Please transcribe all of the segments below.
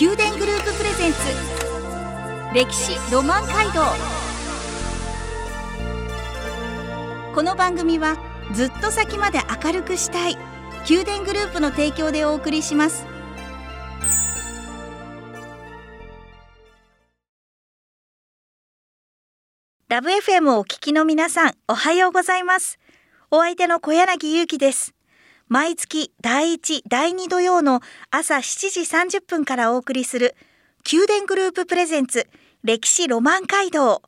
宮殿グループプレゼンツ。歴史ロマン街道。この番組はずっと先まで明るくしたい。宮殿グループの提供でお送りします。ラブ FM をお聞きの皆さんおはようございます。お相手の小柳ゆうきです。毎月第1、第2土曜の朝7時30分からお送りする宮殿グループプレゼンツ歴史ロマン街道。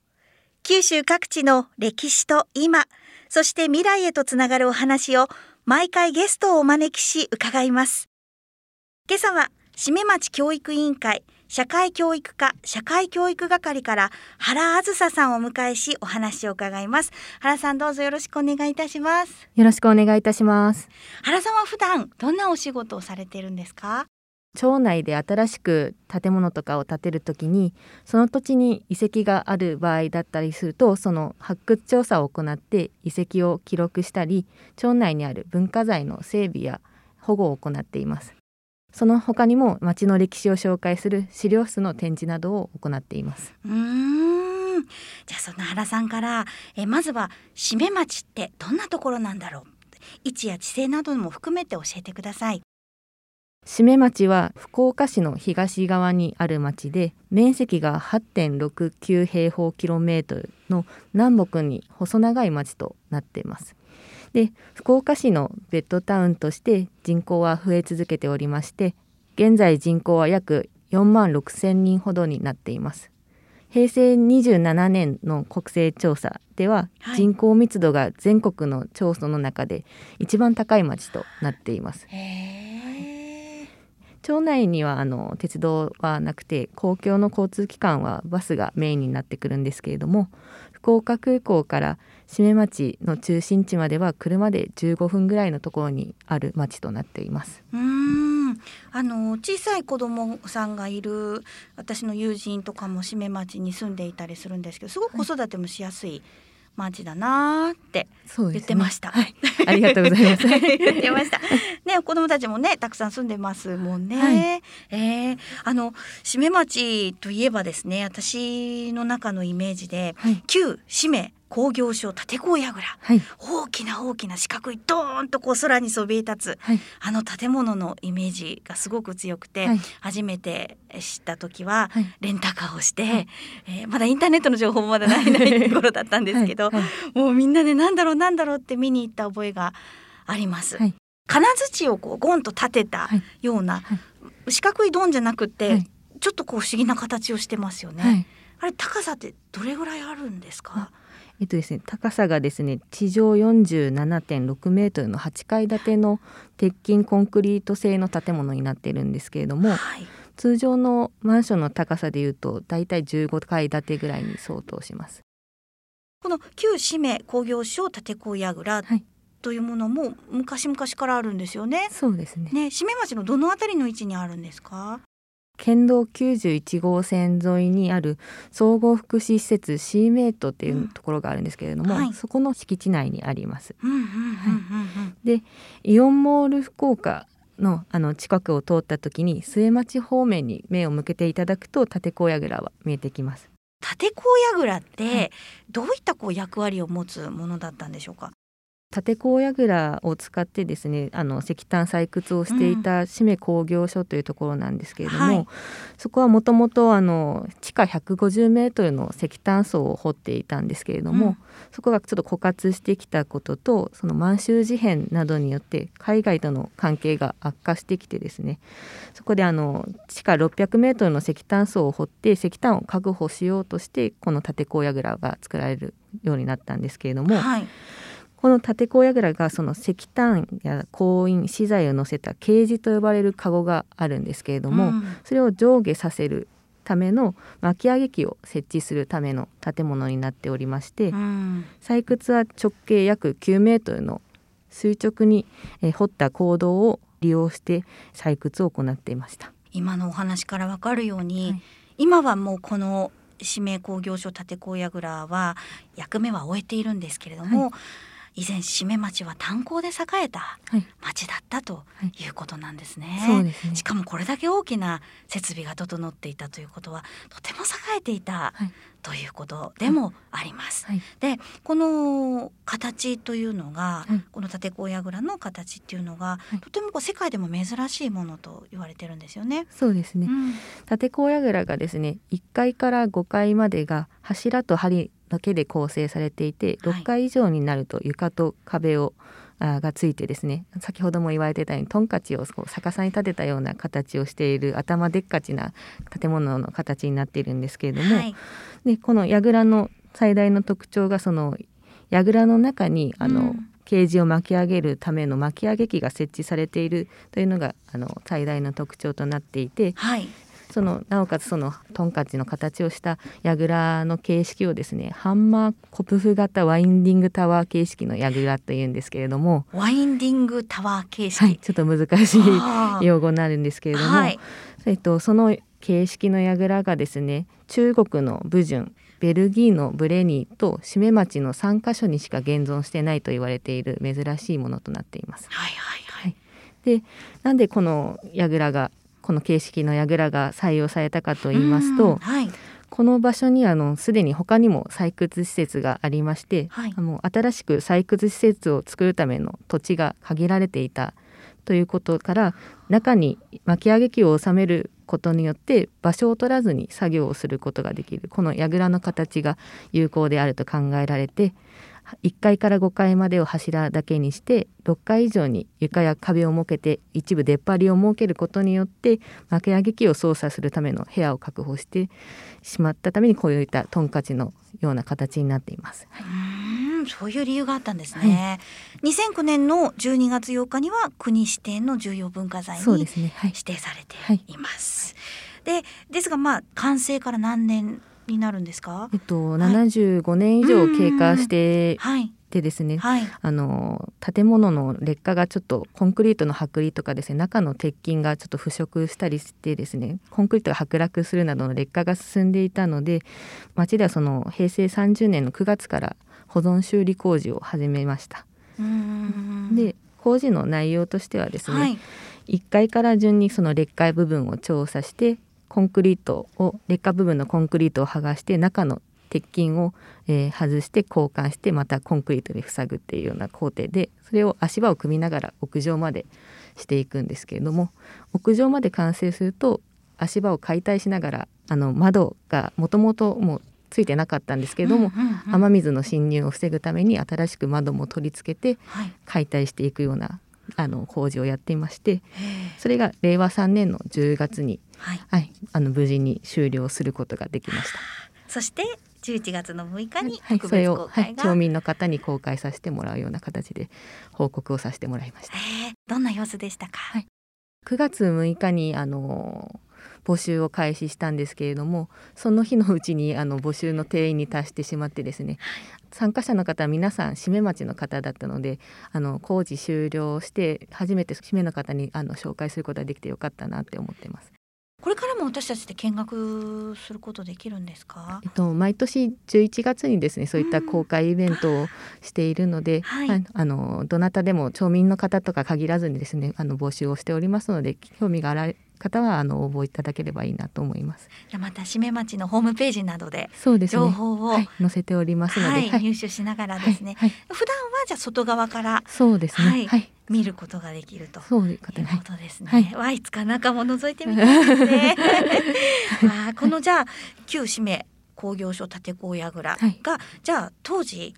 九州各地の歴史と今そして未来へとつながるお話を毎回ゲストをお招きし伺います。今朝は締め町教育委員会社会教育課社会教育係から原あずささんをお迎えしお話を伺います。原さんどうぞよろしくお願いいたします。よろしくお願いいたします。原さんは普段どんなお仕事をされているんですか？町内で新しく建物とかを建てるときにその土地に遺跡がある場合だったりするとその発掘調査を行って遺跡を記録したり町内にある文化財の整備や保護を行っていますその他にも町の歴史を紹介する資料室の展示などを行っています。うん。じゃあその原さんからえまずは締め町ってどんなところなんだろう？位置や地勢なども含めて教えてください。締め町は福岡市の東側にある町で面積が8.69平方キロメートルの南北に細長い町となっていますで福岡市のベッドタウンとして人口は増え続けておりまして現在人口は約4万6千人ほどになっています。平成27年の国勢調査では人口密度が全国の町村の中で一番高い町となっています。町内にはあの鉄道はなくて公共の交通機関はバスがメインになってくるんですけれども福岡空港から締め町の中心地までは車で15分ぐらいのところにある町となっています。うん。あの小さい子供さんがいる私の友人とかも締め町に住んでいたりするんですけどすごく子育てもしやすい、はいマジだなって言ってました、ねはい。ありがとうございます。言ってました。ね、子供たちもね、たくさん住んでますもんね。はい、えー、あの締め町といえばですね、私の中のイメージで、はい、旧締め工業所立甲櫓、はい、大きな大きな四角いドーンとこう空にそびえ立つ、はい、あの建物のイメージがすごく強くて、はい、初めて知った時はレンタカーをして、はい、えー、まだインターネットの情報もまだないない頃だったんですけど、もうみんなでなんだろうなんだろうって見に行った覚えがあります。金槌をこうゴンと立てたような、四角いドンじゃなくて、ちょっとこう不思議な形をしてますよね。あれ高さってどれぐらいあるんですか？えっとですね、高さがですね地上47.6メートルの8階建ての鉄筋コンクリート製の建物になっているんですけれども、はい、通常のマンションの高さでいうとだいたい15階建てぐらいに相当します。この旧市名工業所立子櫓というものも昔々からあるんですよね。そうですね。ね、締め町のどのあたりの位置にあるんですか？県道91号線沿いにある総合福祉施設シーメイトっていうところがあるんですけれども、うんはい、そこの敷地内にあります。でイオンモール福岡のあの近くを通った時に末町方面に目を向けていただくと立子櫓は見えてきます。立子櫓ってどういったこう役割を持つものだったんでしょうか？立高櫓を使ってですねあの石炭採掘をしていた締め工業所というところなんですけれども、うんはい、そこはもともと地下150メートルの石炭層を掘っていたんですけれども、うん、そこがちょっと枯渇してきたこととその満州事変などによって海外との関係が悪化してきてですねそこであの地下600メートルの石炭層を掘って石炭を確保しようとしてこの立高櫓が作られるようになったんですけれども。はいこの立子櫓がその石炭や鉱引資材を載せたケージと呼ばれるカゴがあるんですけれども、うん、それを上下させるための巻き上げ機を設置するための建物になっておりまして、うん、採掘は直径約9メートルの垂直に掘った坑道を利用して採掘を行っていました。今のお話からわかるように、はい、今はもうこの指名工業所立子櫓は役目は終えているんですけれども、はい以前締め町は炭鉱で栄えた町だったとい。うことなんですね。はい、すね。しかもこれだけ大きな設備が整っていたということはとても栄えていたということでもあります。はい、でこの形というのが、はい、この立甲櫓の形っていうのが、はい、とてもこう世界でも珍しいものと言われてるんですよね。そうですね。うん、立甲櫓がですね1階から5階までが柱と梁だけで構成されていて6階以上になると床と壁をがついてですね先ほども言われてたようにトンカチを逆さに立てたような形をしている頭でっかちな建物の形になっているんですけれども、はい、でこの櫓の最大の特徴がその櫓の中にあの、うん、ケージを巻き上げるための巻き上げ機が設置されているというのがあの最大の特徴となっていて、はい、そのなおかつそのトンカチの形をした櫓の形式をですねハンマーコプフ型ワインディングタワー形式の櫓というんですけれども。ワインディングタワー形式、はい、ちょっと難しい用語になるんですけれども、はい、えっと、その形式の櫓がですね中国の武順ベルギーのブレニーと締め町の3カ所にしか現存してないと言われている珍しいものとなっています。はいはい。はい、でなんでこの櫓がこの形式の櫓が採用されたかと言いますと、はい、この場所にあのすでに他にも採掘施設がありまして、はい、もう新しく採掘施設を作るための土地が限られていたということから中に巻き上げ機を収めることによって場所を取らずに作業をすることができる。この櫓の形が有効であると考えられて1階から5階までを柱だけにして6階以上に床や壁を設けて一部出っ張りを設けることによって巻き上げ機を操作するための部屋を確保してしまったためにこういったトンカチのような形になっています。うんそういう理由があったんですね。はい、2009年の12月8日には国指定の重要文化財に指定されています。で、ねはい、ですがまあ完成から何年になるんですか？えっと、七十五年以上経過して、はい、でですね、はい、あの建物の劣化がちょっとコンクリートの剥離とかですね中の鉄筋がちょっと腐食したりしてですねコンクリートが剥落するなどの劣化が進んでいたので町ではその平成30年の9月から保存修理工事を始めました。で工事の内容としてはですね、はい、1階から順にその劣化部分を調査してコンクリートを劣化部分のコンクリートを剥がして中の鉄筋を、えー、外して交換してまたコンクリートで塞ぐっていうような工程でそれを足場を組みながら屋上までしていくんですけれども屋上まで完成すると足場を解体しながらあの窓がもともともうついてなかったんですけれども、うんうんうん、雨水の侵入を防ぐために新しく窓も取り付けて解体していくようなあの工事をやっていましてそれが令和3年の10月に、はい、はい、あの無事に終了することができました。そして11月の6日にはい、それを、はい、町民の方に公開させてもらうような形で報告をさせてもらいました。どんな様子でしたか？はい、9月6日にあの募集を開始したんですけれどもその日のうちにあの募集の定員に達してしまってですね参加者の方は皆さん締め町の方だったのであの工事終了して初めて締めの方にあの紹介することができてよかったなって思ってます。これからも私たちで見学することできるんですか？えっと毎年11月にですねそういった公開イベントをしているので、はい、あのどなたでも町民の方とか限らずにですねあの募集をしておりますので興味があら方はあの応募いただければいいなと思います。じゃまた締め町のホームページなどで情報を、ねはい、載せておりますので、はい、入手しながらですね、はい、普段はじゃ外側からそうですね、はい、見ることができると。そういうことで。すね。はい、わいつか中も覗いてみたいですね。あこのじゃあ旧締め工業所立子櫓が、じゃあ当時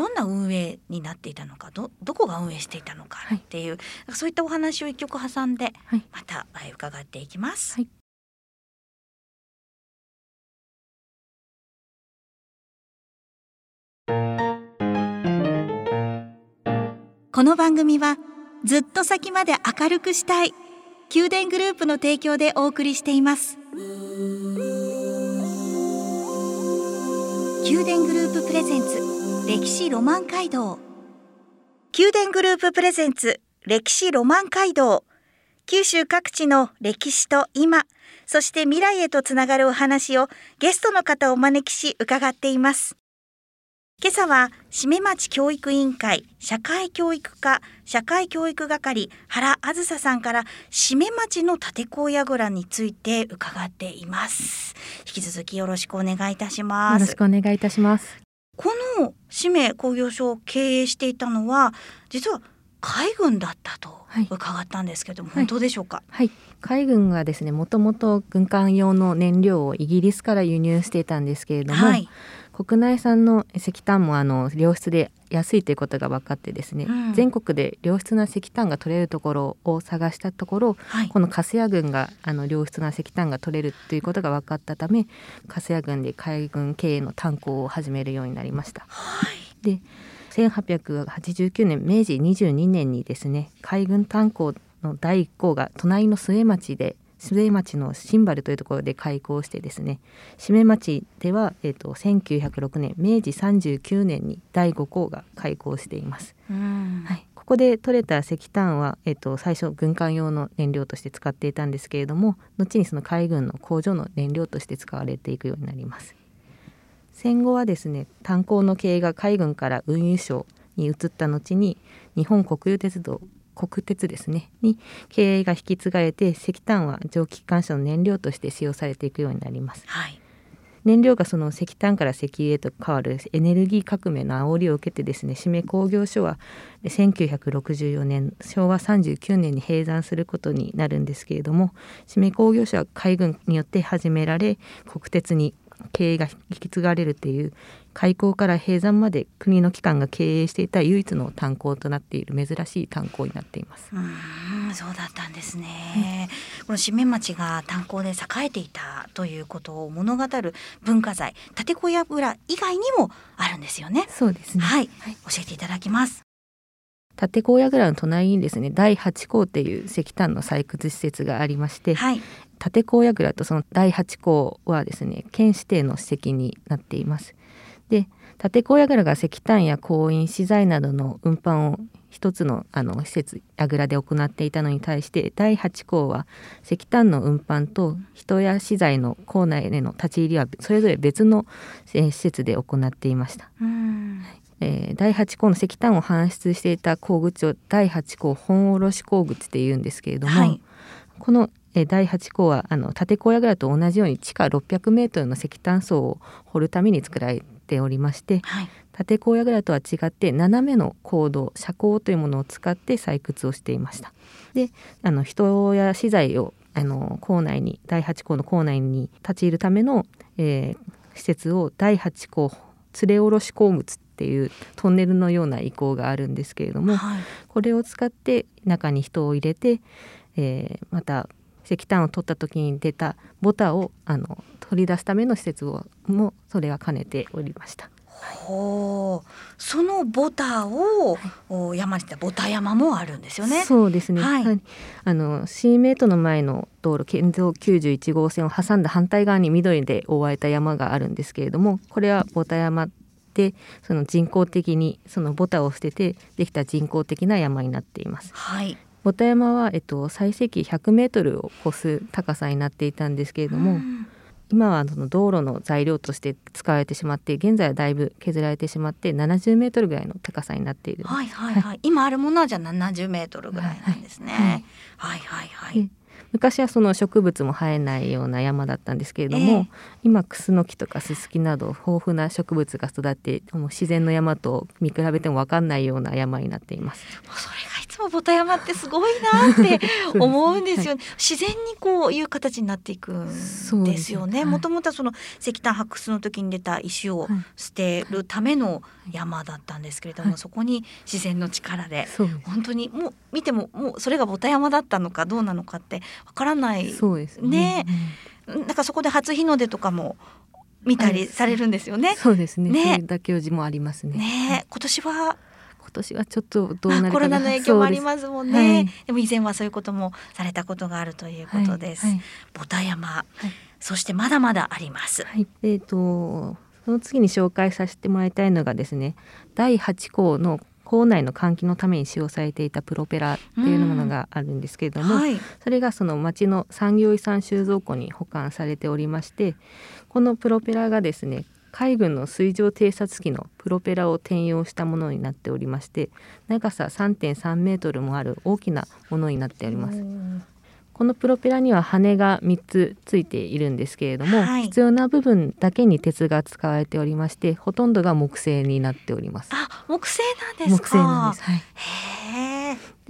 どんな運営になっていたのかどどこが運営していたのかっていう、はい、そういったお話を一曲挟んで、また伺っていきます。はい。この番組はずっと先まで明るくしたい宮殿グループの提供でお送りしています。宮殿グループプレゼンツ歴史ロマン街道。宮殿グループプレゼンツ歴史ロマン街道。九州各地の歴史と今そして未来へとつながるお話をゲストの方をお招きし伺っています。今朝は締め町教育委員会社会教育課社会教育係原あずささんから締め町の立高櫓について伺っています。引き続きよろしくお願いいたします。よろしくお願いいたします。この締め工業所を経営していたのは実は海軍だったと伺ったんですけども、はい、本当でしょうか、はい、海軍はですねもともと軍艦用の燃料をイギリスから輸入していたんですけれども、はい、国内産の石炭もあの良質で安いということが分かってですね、うん、全国で良質な石炭が取れるところを探したところ、はい、この粕谷郡があの良質な石炭が取れるということが分かったため粕谷郡で海軍経営の炭鉱を始めるようになりました。はい、で1889年明治22年にですね海軍炭鉱の第一項が隣の末町で末町のシンバルというところで開港してですね締め町では、えーと、1906年明治39年に第5項が開港しています。はい、ここで取れた石炭は、えーと、最初軍艦用の燃料として使っていたんですけれども後にその海軍の工場の燃料として使われていくようになります。戦後はですね炭鉱の経営が海軍から運輸省に移った後に日本国有鉄道国鉄ですねに経営が引き継がれて石炭は蒸気機関車の燃料として使用されていくようになります。はい燃料がその石炭から石油へと変わるエネルギー革命の煽りを受けてですね締め工業所は1964年昭和39年に閉山することになるんですけれども締め工業所は海軍によって始められ国鉄に経営が引き継がれるという開港から閉山まで国の機関が経営していた唯一の炭鉱となっている珍しい炭鉱になっています。うんそうだったんですね。うん、この四面町が炭鉱で栄えていたということを物語る文化財立小屋蔵以外にもあるんですよね。そうですね。はい、はい、教えていただきます。立高櫓の隣にですね第八港っていう石炭の採掘施設がありまして、はい、立高櫓とその第八港はですね県指定の史跡になっていますで立高櫓が石炭や鉱員資材などの運搬を一つのあの施設櫓で行っていたのに対して第8項は石炭の運搬と人や資材の構内への立ち入りはそれぞれ別の、施設で行っていました。えー、第8項の石炭を搬出していた鉱口を第8項本卸鉱口っていうんですけれども、はい、この、えー、第8項はあの立高櫓と同じように地下600メートルの石炭層を掘るために作られておりまして、はい、立高櫓とは違って斜めの坑道斜坑というものを使って採掘をしていました。であの人や資材をあの構内に第8項の構内に立ち入るための、えー、施設を第8項連れ下ろし鉱物っていうトンネルのような遺構があるんですけれども、はい、これを使って中に人を入れて、えー、また石炭を取った時に出たボタをあの取り出すための施設をもそれは兼ねておりました。ほうそのボタを、はい、山にボタ山もあるんですよね。そうですね。はい、あの C メートの前の道路県道91号線を挟んだ反対側に緑で覆われた山があるんですけれども、これはボタ山でその人工的にそのボタを捨ててできた人工的な山になっています。はい。ボタ山は、えっと、最積100メートルを超す高さになっていたんですけれども、うん。今はその道路の材料として使われてしまって現在はだいぶ削られてしまって70メートルぐらいの高さになっている。はいはいはい、はい、今あるものはじゃあ70メートルぐらいなんですね、はい、はいはい。はい昔はその植物も生えないような山だったんですけれども、えー、今クスノキとかススキなど豊富な植物が育ってもう自然の山と見比べても分かんないような山になっています。それもボタ山ってすごいなって思うんですよ ね。自然にこういう形になっていくんですよね。もともとその石炭発掘の時に出た石を捨てるための山だったんですけれども、はい、そこに自然の力で。本当にもう見てももうそれがボタ山だったのかどうなのかってわからないそうですね。ね。だからそこで初日の出とかも見たりされるんですよね。そうですね。ね、妥協寺もありますね。ね、今年は？今年はちょっとどうなるコロナの影響もありますもんね。ではい、でも以前はそういうこともされたことがあるということです、はい。はい、ボタ山、そしてまだまだあります、えっ、ー、とその次に紹介させてもらいたいのがですね第8項の校内の換気のために使用されていたプロペラっていうものがあるんですけれども、はい、それがその町の産業遺産収蔵庫に保管されておりましてこのプロペラがですね海軍の水上偵察機のプロペラを転用したものになっておりまして長さ3.3メートルもある大きなものになっております。このプロペラには羽が3つついているんですけれども、はい、必要な部分だけに鉄が使われておりましてほとんどが木製になっております。あ木製なんです木製なんです、はい、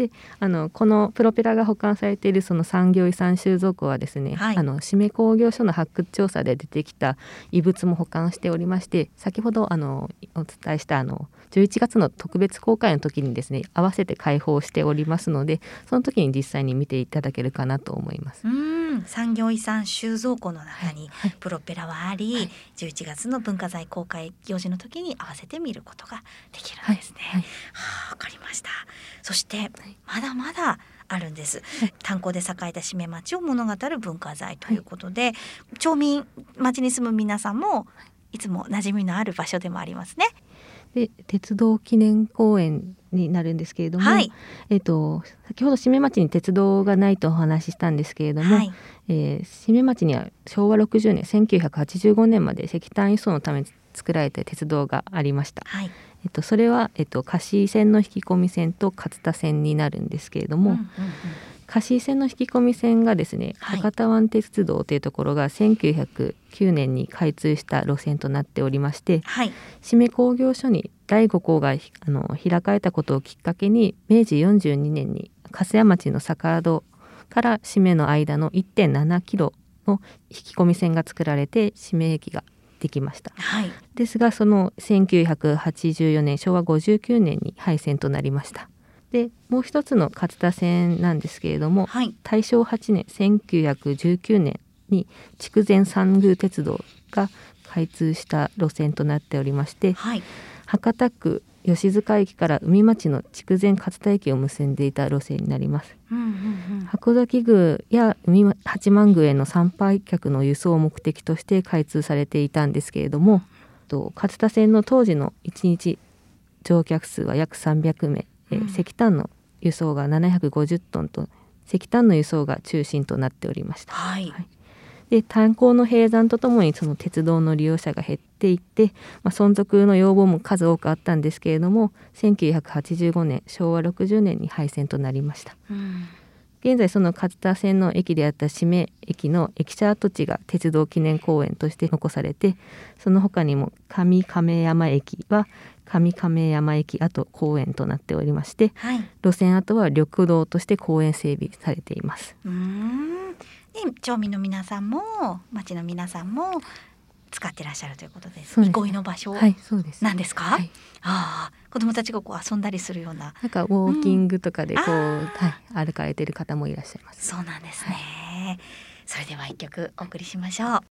であのこのプロペラが保管されているその産業遺産収蔵庫はですね、はい、あの締め工業所の発掘調査で出てきた遺物も保管しておりまして先ほどあのお伝えしたあの11月の特別公開の時にですね合わせて開放しておりますのでその時に実際に見ていただけるかなと思います。うん産業遺産収蔵庫の中にプロペラはあり、はい、11月の文化財公開行事の時に合わせて見ることができるんですね。はい、はあ、わかりました。そしてまだまだあるんです。炭鉱で栄えた締め町を物語る文化財ということで、はい、町民町に住む皆さんもいつも馴染みのある場所でもありますね。で鉄道記念公園になるんですけれども、はい、えーと、先ほど締め町に鉄道がないとお話ししたんですけれども、はい、えー、締め町には昭和60年1985年まで石炭輸送のために作られた鉄道がありました。はいえっと、それは、えっと、貸線の引き込み線と勝田線になるんですけれども、うんうんうん、貸線の引き込み線がですね、はい、博多湾鉄道というところが1909年に開通した路線となっておりまして、はい、締め工業所に第5校があの開かれたことをきっかけに明治42年に粕屋町の坂戸から締めの間の1.7キロの引き込み線が作られて締め駅ができました、はい、ですがその1984年昭和59年に廃線となりました。でもう一つの勝田線なんですけれども、はい、大正8年1919年に筑前三宮鉄道が開通した路線となっておりまして、はい、博多区吉塚駅から海町の筑前勝田駅を結んでいた路線になります、うんうんうん、箱崎宮や海八幡宮への参拝客の輸送を目的として開通されていたんですけれどもと勝田線の当時の1日乗客数は約300名、うん、石炭の輸送が750トンと石炭の輸送が中心となっておりました。はい、はいで炭鉱の閉山とともにその鉄道の利用者が減っていって、まあ、存続の要望も数多くあったんですけれども1985年昭和60年に廃線となりました。うん現在その勝田線の駅であった締め駅の駅舎跡地が鉄道記念公園として残されてその他にも上亀山駅は上亀山駅跡公園となっておりまして、はい、路線跡は緑道として公園整備されています。うんで町民の皆さんも町の皆さんも使ってらっしゃるということです。憩いの場所なんですか？はい、ああ、子供たちがこう遊んだりするような。なんかウォーキングとかでこう、うん、はい、歩かれてる方もいらっしゃいます。そうなんですね。はい、それでは一曲お送りしましょう。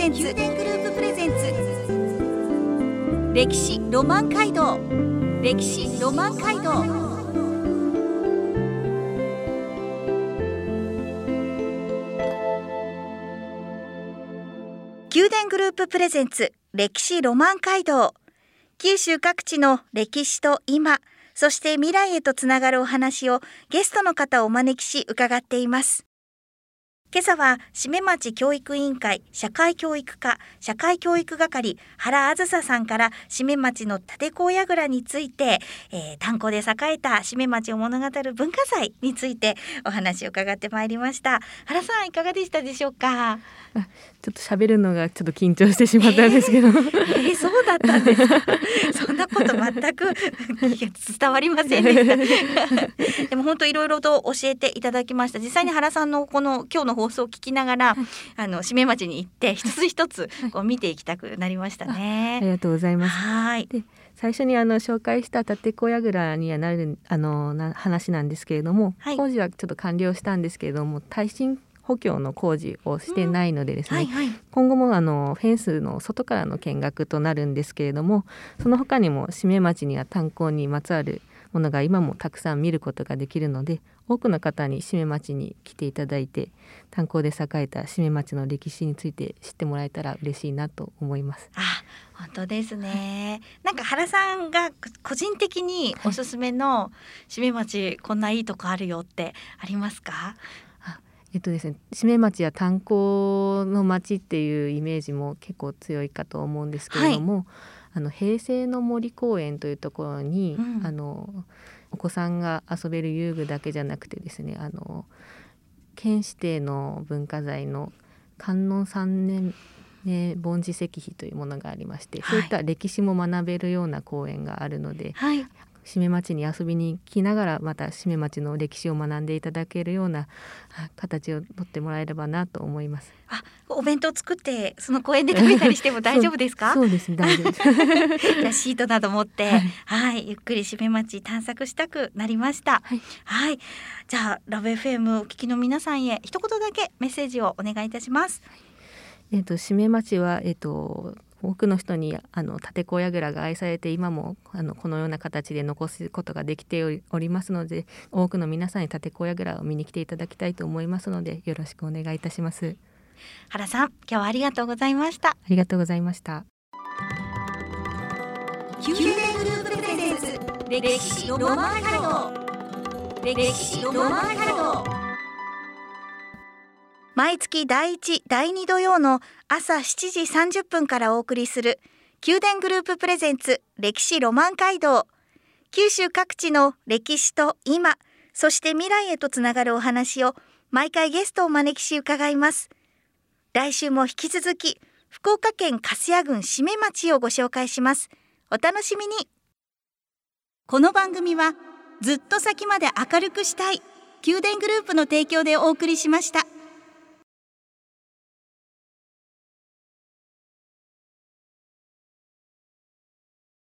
ゼンツ宮殿グループプレゼンツ。歴史ロマン街道。歴史ロマン街道。宮殿グループプレゼンツ。歴史ロマン街道。九州各地の歴史と今そして未来へとつながるお話をゲストの方をお招きし伺っています。今朝は締め町教育委員会社会教育課社会教育係原あずささんから締め町の立高櫓について、えー、炭鉱で栄えた締め町を物語る文化財についてお話を伺ってまいりました。原さんいかがでしたでしょうか？ちょっと喋るのがちょっと緊張してしまったんですけど、えー、えー、そうだったんですか？そんなこと全く 伝わりませんでした。でも本当いろいろと教えていただきました。実際に原さんのこの今日の放送を聞きながら、はい、あの締め町に行って一つ一つこう見ていきたくなりましたね。ありがとうございます。はい。で最初にあの紹介した立子櫓にはなるあのな話なんですけれども、はい、工事はちょっと完了したんですけれども耐震補強の工事をしてないのでですね、うんはいはい、今後もあのフェンスの外からの見学となるんですけれどもその他にも締め町には炭鉱にまつわるものが今もたくさん見ることができるので多くの方に締め町に来ていただいて炭鉱で栄えた締め町の歴史について知ってもらえたら嬉しいなと思います。あ本当ですね、なんか原さんが個人的におすすめの締め町こんないいとこあるよってありますか？えっとですね、締め町や炭鉱の町っていうイメージも結構強いかと思うんですけれども、はい、あの平成の森公園というところに、うん、あのお子さんが遊べる遊具だけじゃなくてですねあの県指定の文化財の観音三年目梵字石碑というものがありまして、はい、そういった歴史も学べるような公園があるので、はい、締め町に遊びに来ながらまた締め町の歴史を学んでいただけるような形をとってもらえればなと思います。あ、お弁当作ってその公園で食べたりしても大丈夫ですか？そうです大丈夫です。じゃシートなど持って、はい、はい、ゆっくり締め町探索したくなりました。はい、はい、じゃあラブ FM お聞きの皆さんへ一言だけメッセージをお願いいたします。えっ、と締め町はえっ、と多くの人にあの立子櫓が愛されて今もあのこのような形で残すことができておりますので多くの皆さんに立子櫓を見に来ていただきたいと思いますのでよろしくお願いいたします。原さん今日はありがとうございました。ありがとうございました。宮殿グループプレゼンツ歴史ロマン街道歴史ロマン街道毎月第1、第2土曜の朝7時30分からお送りする宮殿グループプレゼンツ歴史ロマン街道。九州各地の歴史と今、そして未来へとつながるお話を毎回ゲストを招きし伺います。来週も引き続き福岡県粕谷郡締め町をご紹介します。お楽しみに。この番組はずっと先まで明るくしたい宮殿グループの提供でお送りしました。